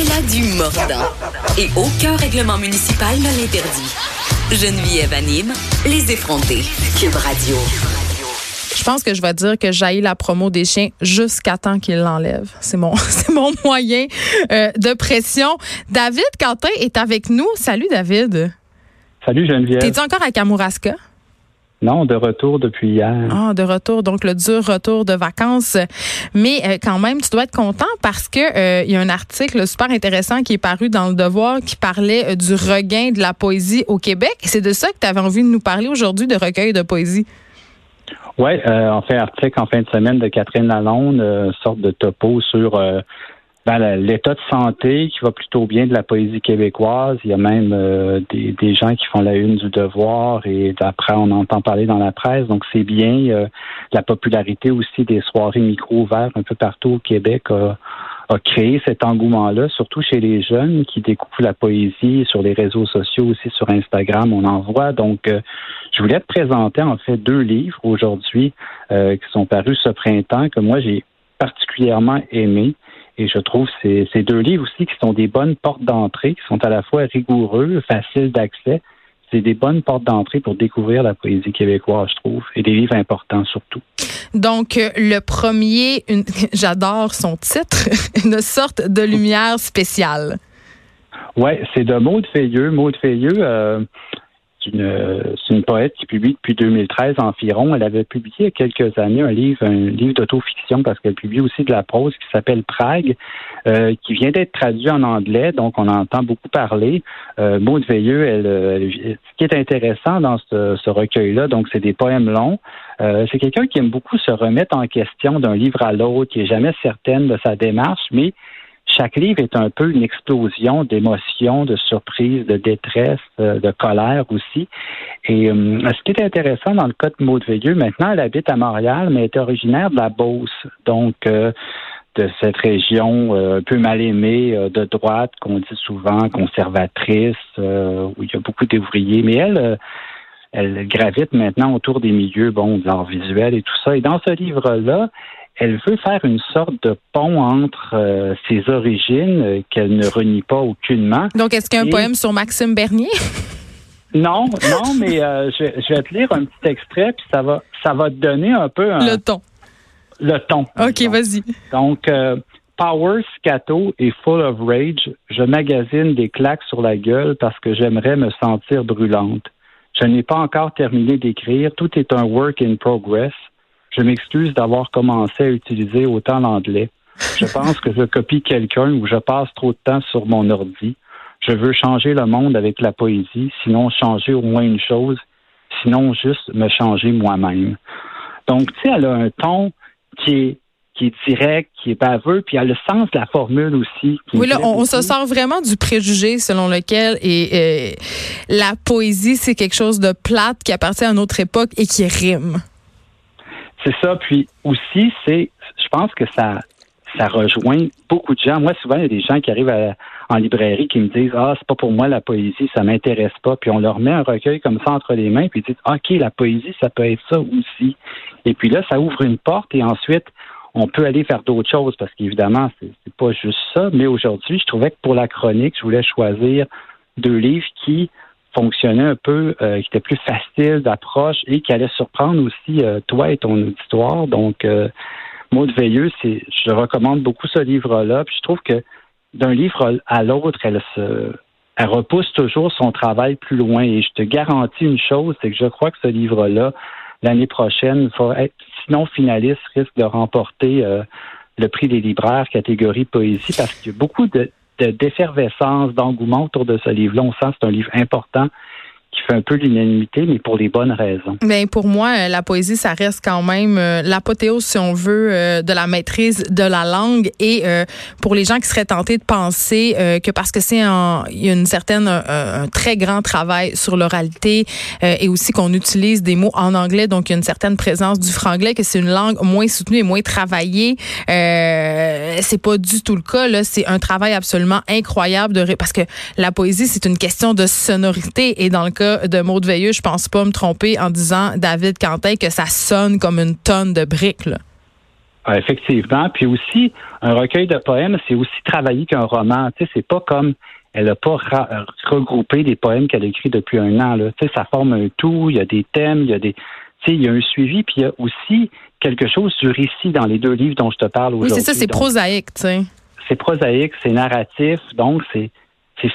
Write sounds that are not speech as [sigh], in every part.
Elle a du mordant. Et aucun règlement municipal ne l'interdit. Geneviève anime Les effrontés. Cube Radio. Je pense que je vais dire que j'aille la promo des chiens jusqu'à temps qu'ils l'enlèvent. C'est mon, [laughs] c'est mon moyen euh, de pression. David Quentin est avec nous. Salut David. Salut Geneviève. T'es-tu encore à Kamouraska? Non, de retour depuis hier. Ah, de retour, donc le dur retour de vacances. Mais euh, quand même, tu dois être content parce que euh, il y a un article super intéressant qui est paru dans le Devoir qui parlait euh, du regain de la poésie au Québec. C'est de ça que tu avais envie de nous parler aujourd'hui, de recueil de poésie. Oui, on fait article en fin de semaine de Catherine Lalonde, sorte de topo sur ben, l'état de santé qui va plutôt bien de la poésie québécoise. Il y a même euh, des, des, gens qui font la une du devoir et d'après on entend parler dans la presse. Donc c'est bien. Euh, la popularité aussi des soirées micro ouvertes un peu partout au Québec a, a créé cet engouement-là, surtout chez les jeunes qui découvrent la poésie sur les réseaux sociaux, aussi sur Instagram, on en voit. Donc, euh, je voulais te présenter en fait deux livres aujourd'hui qui sont parus ce printemps que moi j'ai particulièrement aimé. Et je trouve ces, ces deux livres aussi qui sont des bonnes portes d'entrée, qui sont à la fois rigoureux, faciles d'accès. C'est des bonnes portes d'entrée pour découvrir la poésie québécoise, je trouve, et des livres importants surtout. Donc, le premier, [laughs] j'adore son titre, [laughs] une sorte de lumière spéciale. Oui, c'est de Maude Feilleux. Maude Feilleux, euh, c'est une, poète qui publie depuis 2013 environ. Elle avait publié il y a quelques années un livre, un livre d'autofiction parce qu'elle publie aussi de la prose qui s'appelle Prague, euh, qui vient d'être traduit en anglais, donc on entend beaucoup parler. Euh, Veilleux, elle, ce qui est intéressant dans ce, recueil-là, donc c'est des poèmes longs. Euh, c'est quelqu'un qui aime beaucoup se remettre en question d'un livre à l'autre, qui est jamais certaine de sa démarche, mais chaque livre est un peu une explosion d'émotions, de surprises, de détresse, euh, de colère aussi. Et euh, ce qui est intéressant dans le cas de Maud Veilleux, maintenant, elle habite à Montréal, mais elle est originaire de la Beauce. Donc, euh, de cette région un peu mal aimée de droite, qu'on dit souvent conservatrice, où il y a beaucoup d'ouvriers. Mais elle, elle gravite maintenant autour des milieux, bon, de l'art visuel et tout ça. Et dans ce livre-là, elle veut faire une sorte de pont entre euh, ses origines euh, qu'elle ne renie pas aucunement. Donc, est-ce qu'il y a un poème sur Maxime Bernier? [laughs] non, non, mais euh, je, vais te lire un petit extrait, puis ça va, ça va te donner un peu le ton. Le ton. OK, vas-y. Donc, Power Scato est full of rage. Je magasine des claques sur la gueule parce que j'aimerais me sentir brûlante. Je n'ai pas encore terminé d'écrire. Tout est un work in progress. Je m'excuse d'avoir commencé à utiliser autant l'anglais. Je [laughs] pense que je copie quelqu'un ou je passe trop de temps sur mon ordi. Je veux changer le monde avec la poésie, sinon changer au moins une chose, sinon juste me changer moi-même. Donc, tu sais, elle a un ton qui est qui est direct, qui est baveux, puis elle a le sens de la formule aussi. Oui, là, on, se sort vraiment du préjugé selon lequel et, euh, la poésie, c'est quelque chose de plate qui appartient à notre époque et qui rime. C'est ça. Puis aussi, c'est, je pense que ça, ça rejoint beaucoup de gens. Moi, souvent, il y a des gens qui arrivent en librairie qui me disent Ah, c'est pas pour moi la poésie, ça m'intéresse pas. Puis on leur met un recueil comme ça entre les mains, puis ils disent OK, la poésie, ça peut être ça aussi. Et puis là, ça ouvre une porte et ensuite, on peut aller faire d'autres choses parce qu'évidemment, c'est pas juste ça. Mais aujourd'hui, je trouvais que pour la chronique, je voulais choisir deux livres qui fonctionnait un peu, euh, qui était plus facile d'approche et qui allait surprendre aussi euh, toi et ton auditoire. Donc, euh, Maud Veilleux, c'est, je recommande beaucoup ce livre-là. Puis je trouve que d'un livre à l'autre, elle se, elle repousse toujours son travail plus loin. Et je te garantis une chose, c'est que je crois que ce livre-là, l'année prochaine, être, sinon finaliste, risque de remporter euh, le prix des libraires catégorie poésie parce qu'il y a beaucoup de, d'effervescence, d'engouement autour de ce livre-là. On sent que c'est un livre important qui fait un peu l'unanimité, mais pour les bonnes raisons. Mais pour moi, euh, la poésie, ça reste quand même euh, l'apothéose, si on veut, euh, de la maîtrise de la langue. Et pour les gens qui seraient tentés de penser que parce que c'est il y a une certaine un, très grand travail sur l'oralité et aussi qu'on utilise des mots en anglais, donc une certaine présence du franglais, que c'est une langue moins soutenue et moins travaillée. Euh, c'est pas du tout le cas. Là, c'est un travail absolument incroyable de parce que la poésie, c'est une question de sonorité et dans de Maud Veilleux, je pense pas me tromper en disant, David Quentin, que ça sonne comme une tonne de briques. Ah, effectivement. Puis aussi, un recueil de poèmes, c'est aussi travailler qu'un roman. Tu sais, c'est pas comme elle n'a pas regroupé des poèmes qu'elle a écrits depuis un an. Là. Tu sais, ça forme un tout, il y a des thèmes, il y a des. Tu sais, il y a un suivi, puis il y a aussi quelque chose du récit dans les deux livres dont je te parle aujourd'hui. Oui, c'est ça, c'est prosaïque, tu sais. C'est prosaïque, c'est narratif, donc c'est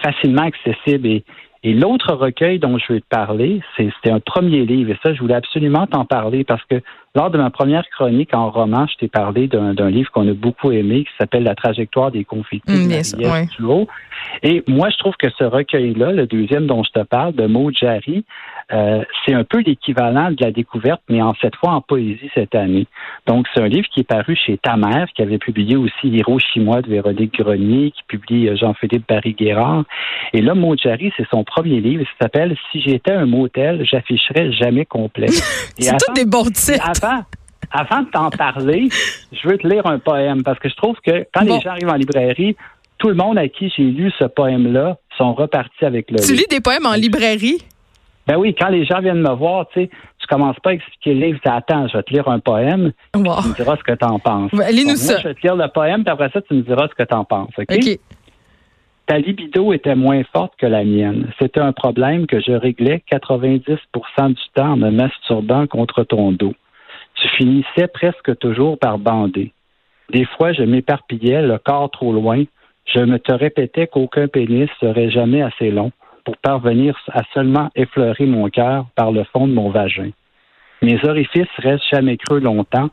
facilement accessible. Et, et l'autre recueil dont je veux te parler, c'était un premier livre. Et ça, je voulais absolument t'en parler parce que lors de ma première chronique en roman, je t'ai parlé d'un livre qu'on a beaucoup aimé qui s'appelle La trajectoire des conflits mmh, de Et moi, je trouve que ce recueil-là, le deuxième dont je te parle, de Maud Jarry, euh, c'est un peu l'équivalent de la découverte, mais en cette fois en poésie cette année. Donc, c'est un livre qui est paru chez Ta mère, qui avait publié aussi Hiroshima de Véronique Grenier, qui publie euh, Jean-Philippe Barry-Guérard. Et là, Jarry, c'est son premier livre. Il s'appelle Si j'étais un motel, j'afficherais jamais complet. [laughs] c'est tout des bons titres. Avant, avant de t'en parler, je veux te lire un poème parce que je trouve que quand les gens arrivent en librairie, tout le monde à qui j'ai lu ce poème-là sont repartis avec le. Tu lis des poèmes en librairie? Ben oui, quand les gens viennent me voir, tu sais, tu commences pas à expliquer le livre, tu attends, je vais te lire un poème, tu me diras ce que tu en penses. Lis-nous ça. je vais te lire le poème, puis après ça, tu me diras ce que tu en penses, OK? Ta libido était moins forte que la mienne. C'était un problème que je réglais 90% du temps en me masturbant contre ton dos. Tu finissais presque toujours par bander. Des fois, je m'éparpillais, le corps trop loin. Je me te répétais qu'aucun pénis serait jamais assez long pour parvenir à seulement effleurer mon cœur par le fond de mon vagin. Mes orifices restent jamais creux longtemps.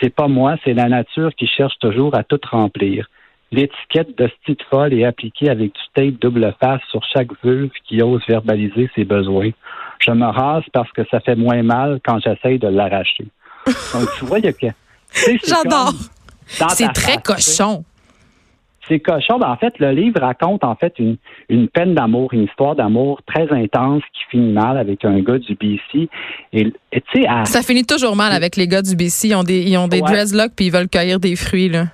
C'est pas moi, c'est la nature qui cherche toujours à tout remplir. L'étiquette de style folle est appliquée avec du tape double face sur chaque vulve qui ose verbaliser ses besoins. Je me rase parce que ça fait moins mal quand j'essaye de l'arracher. [laughs] Donc, tu vois, il y a que. J'adore. C'est très cochon c'est cochon. Ben, en fait, le livre raconte en fait une, une peine d'amour, une histoire d'amour très intense qui finit mal avec un gars du BC. Et, Ça finit toujours mal avec les gars du BC. Ils ont des, ils ont des dreadlocks puis ils veulent cueillir des fruits. Là.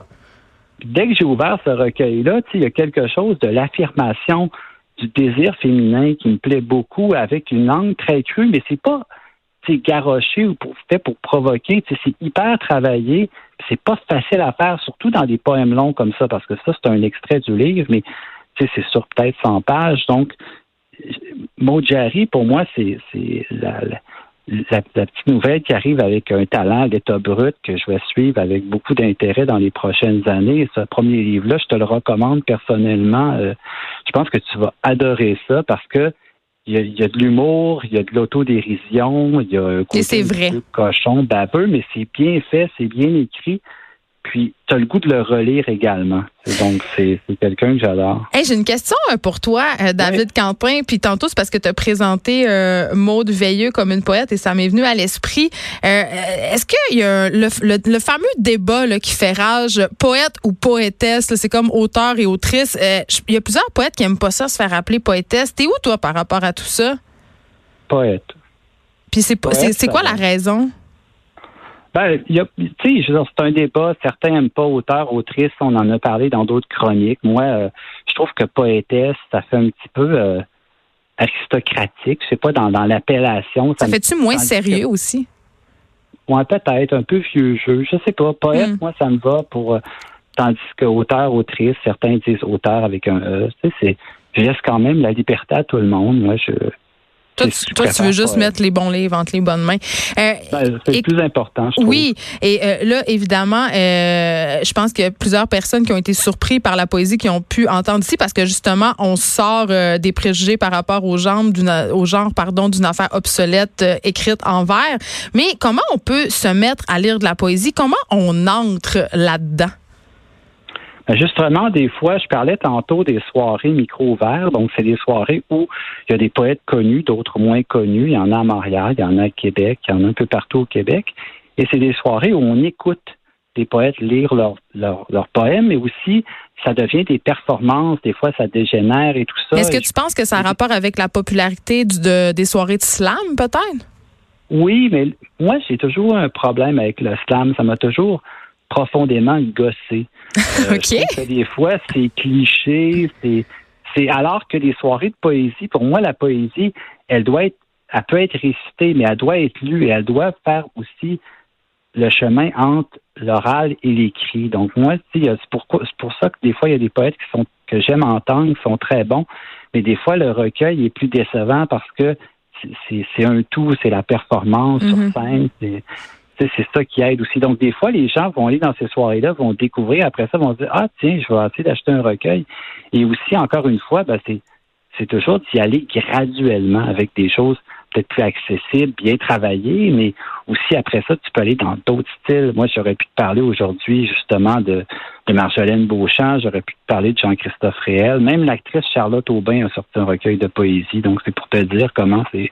Dès que j'ai ouvert ce recueil-là, il y a quelque chose de l'affirmation du désir féminin qui me plaît beaucoup avec une langue très crue, mais c'est pas garoché ou pour, fait pour provoquer. C'est hyper travaillé. C'est pas facile à faire, surtout dans des poèmes longs comme ça, parce que ça, c'est un extrait du livre, mais c'est sur peut-être 100 pages. Donc, Mojari, pour moi, c'est la, la, petite nouvelle qui arrive avec un talent à l'état brut que je vais suivre avec beaucoup d'intérêt dans les prochaines années. Ce premier livre-là, je te le recommande personnellement. Euh, je pense que tu vas adorer ça parce que il y, a, de l'humour, il y a de l'autodérision, il y a un côté vrai. cochon, baveux, mais c'est bien fait, c'est bien écrit. Puis, tu as le goût de le relire également. Donc, c'est quelqu'un que j'adore. Hey, J'ai une question euh, pour toi, euh, David Quentin. Puis, tantôt, c'est parce que tu as présenté euh, Maude Veilleux comme une poète et ça m'est venu à l'esprit. Euh, Est-ce qu'il y a le, le, fameux débat là, qui fait rage, poète ou poétesse? C'est comme auteur et autrice. Il y a plusieurs poètes qui n'aiment pas ça, se faire appeler poétesse. T'es où, toi, par rapport à tout ça? Poète. Puis, c'est quoi la raison? Ben, tu sais, c'est un débat. Certains n'aiment pas auteur, autrice. On en a parlé dans d'autres chroniques. Moi, euh, je trouve que poétesse, ça fait un petit peu euh, aristocratique. Je sais pas, dans, l'appellation. Ça, fait-tu moins sérieux aussi? Ouais, peut-être un peu vieux jeu. Je sais pas. Poète, hmm. moi, ça me va pour. Euh, tandis que auteur, autrice, certains disent auteur avec un E. Sais, je laisse quand même la liberté à tout le monde. Moi, je toi, tu, veux juste mettre les bons livres entre les bonnes mains. Euh, ben, c'est le plus important, je Oui, et euh, là, évidemment, euh, je pense qu'il y a plusieurs personnes qui ont été surpris par la poésie qui ont pu entendre ici parce que justement, on sort des préjugés par rapport au genre d'une, au genre, pardon, d'une affaire obsolète écrite en vers. Mais comment on peut se mettre à lire de la poésie? Comment on entre là-dedans? Justement, des fois, je parlais tantôt des soirées micro-ouvertes. Donc, c'est des soirées où il y a des poètes connus, d'autres moins connus. Il y en a à Montréal, il y en a à Québec, il y en a un peu partout au Québec. Et c'est des soirées où on écoute des poètes lire leurs leur, poèmes, mais aussi ça devient des performances. Des fois, ça dégénère et tout ça. Est-ce que tu penses que ça a rapport avec la popularité de, des soirées de slam, peut-être? Oui, mais moi, j'ai toujours un problème avec le slam. Ça m'a toujours profondément gossé. [laughs] Euh, des fois, c'est cliché, c'est, c'est alors que les soirées de poésie, pour moi, la poésie, elle doit être, elle peut être récitée, mais elle doit être lue et elle doit faire aussi le chemin entre l'oral et l'écrit. Donc moi, c'est pour, pour ça que des fois, il y a des poètes qui sont que j'aime entendre, qui sont très bons, mais des fois, le recueil est plus décevant parce que c'est un tout, c'est la performance sur mm-hmm. scène, c'est ça qui aide aussi. Donc, des fois, les gens vont aller dans ces soirées-là, vont découvrir, après ça, vont dire Ah, tiens, je vais essayer d'acheter un recueil. Et aussi, encore une fois, ben, c'est toujours d'y aller graduellement avec des choses peut-être plus accessibles, bien travaillées, mais aussi après ça, tu peux aller dans d'autres styles. Moi, j'aurais pu te parler aujourd'hui justement de de Marjolaine Beauchamp, j'aurais pu te parler de Jean-Christophe Réel. Même l'actrice Charlotte Aubin a sorti un recueil de poésie. Donc, c'est pour te dire comment c'est.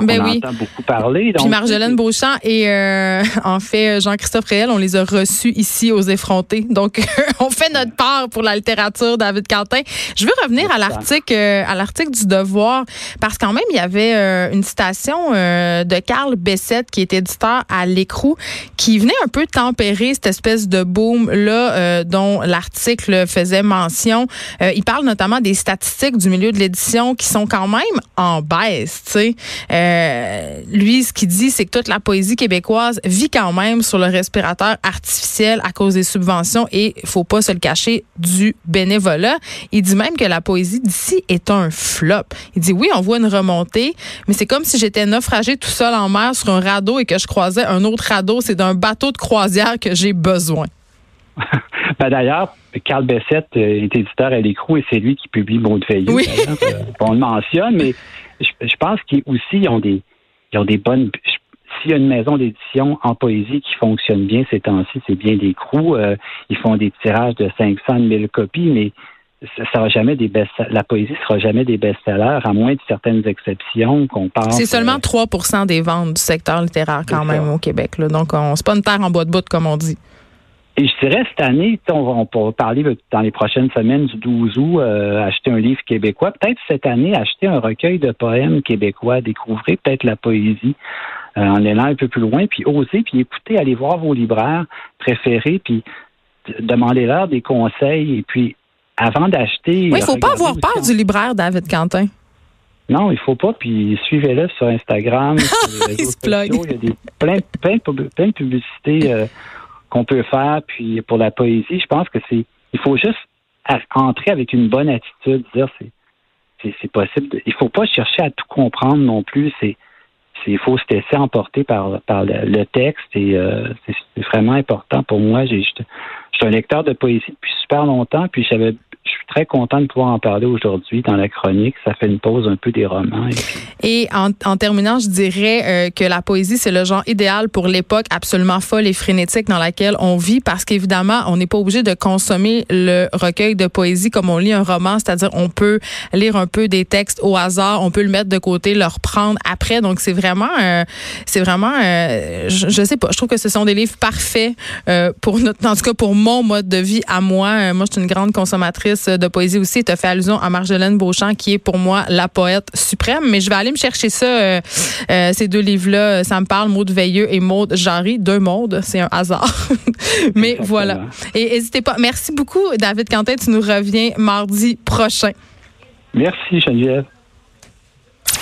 Ben on oui. entend beaucoup parler. Puis Marjolaine Beauchamp et euh, en fait Jean-Christophe Réel, on les a reçus ici aux effrontés. Donc, [laughs] on fait notre part pour la littérature, David Quentin. Je veux revenir à l'article euh, à l'article du Devoir parce quand même il y avait euh, une citation de Carl Bessette qui est éditeur à l'écrou qui venait un peu tempérer cette espèce de boom là dont l'article faisait mention. Euh, il parle notamment des statistiques du milieu de l'édition qui sont quand même en baisse. Euh, lui, ce qu'il dit, c'est que toute la poésie québécoise vit quand même sur le respirateur artificiel à cause des subventions et faut pas se le cacher du bénévolat. Il dit même que la poésie d'ici est un flop. Il dit oui, on voit une remontée, mais c'est comme si j'étais naufragé tout seul en mer sur un radeau et que je croisais un autre radeau. C'est d'un bateau de croisière que j'ai besoin. [laughs] Ben, d'ailleurs, Carl Bessette euh, est éditeur à l'écrou et c'est lui qui publie Maud Oui. Euh, on le mentionne, mais je, pense qu'ils aussi ils ont des ils ont des bonnes. S'il y a une maison d'édition en poésie qui fonctionne bien ces temps-ci, c'est bien l'écrou. Euh, ils font des tirages de 500 000 copies, mais ça sera jamais des best la poésie sera jamais des best-sellers à moins de certaines exceptions qu'on pense. C'est seulement 3% des ventes du secteur littéraire quand même au Québec là. Donc on c'est pas une terre en bois de bout comme on dit. Et je dirais cette année, on va, on parler dans les prochaines semaines du 12 août, euh, acheter un livre québécois. Peut-être cette année, acheter un recueil de poèmes québécois, découvrir peut-être la poésie euh, en allant un peu plus loin, puis oser, puis écouter, aller voir vos libraires préférés, puis demander-leur des conseils. Et puis, avant d'acheter... Oui, il faut pas avoir peur du libraire, David Quentin. Non, il faut pas. Puis suivez-le sur Instagram. [laughs] sur les il se Il y a des, plein, plein, plein de publicités euh, qu'on peut faire. Puis pour la poésie, je pense que c'est il faut juste entrer avec une bonne attitude, dire c'est c'est possible. il faut pas chercher à tout comprendre non plus. C'est il faut se laisser emporter par, par le, texte et euh, c'est vraiment important pour moi. J'ai, je suis un lecteur de poésie depuis super longtemps, puis j'avais très content de pouvoir en parler aujourd'hui dans la chronique. Ça fait une pause un peu des romans. Et, en, terminant, je dirais euh, que la poésie, c'est le genre idéal pour l'époque absolument folle et frénétique dans laquelle on vit parce qu'évidemment, on n'est pas obligé de consommer le recueil de poésie comme on lit un roman, c'est-à-dire on peut lire un peu des textes au hasard, on peut le mettre de côté, le reprendre après. Donc c'est vraiment, euh, c'est vraiment, euh, je, je, sais pas, je trouve que ce sont des livres parfaits pour notre, en tout cas pour mon mode de vie à moi. moi, je suis une grande consommatrice de poésie aussi. Tu as fait allusion à Marjolaine Beauchamp, qui est pour moi la poète suprême. Mais je vais aller me chercher ça, euh, euh, ces deux livres-là. Ça me parle, Maud Veilleux et Maud Jarry. Deux Maudes, c'est un hasard. [laughs] mais voilà. Et n'hésitez pas. Merci beaucoup, David Quentin. Tu nous reviens mardi prochain. Merci, Geneviève.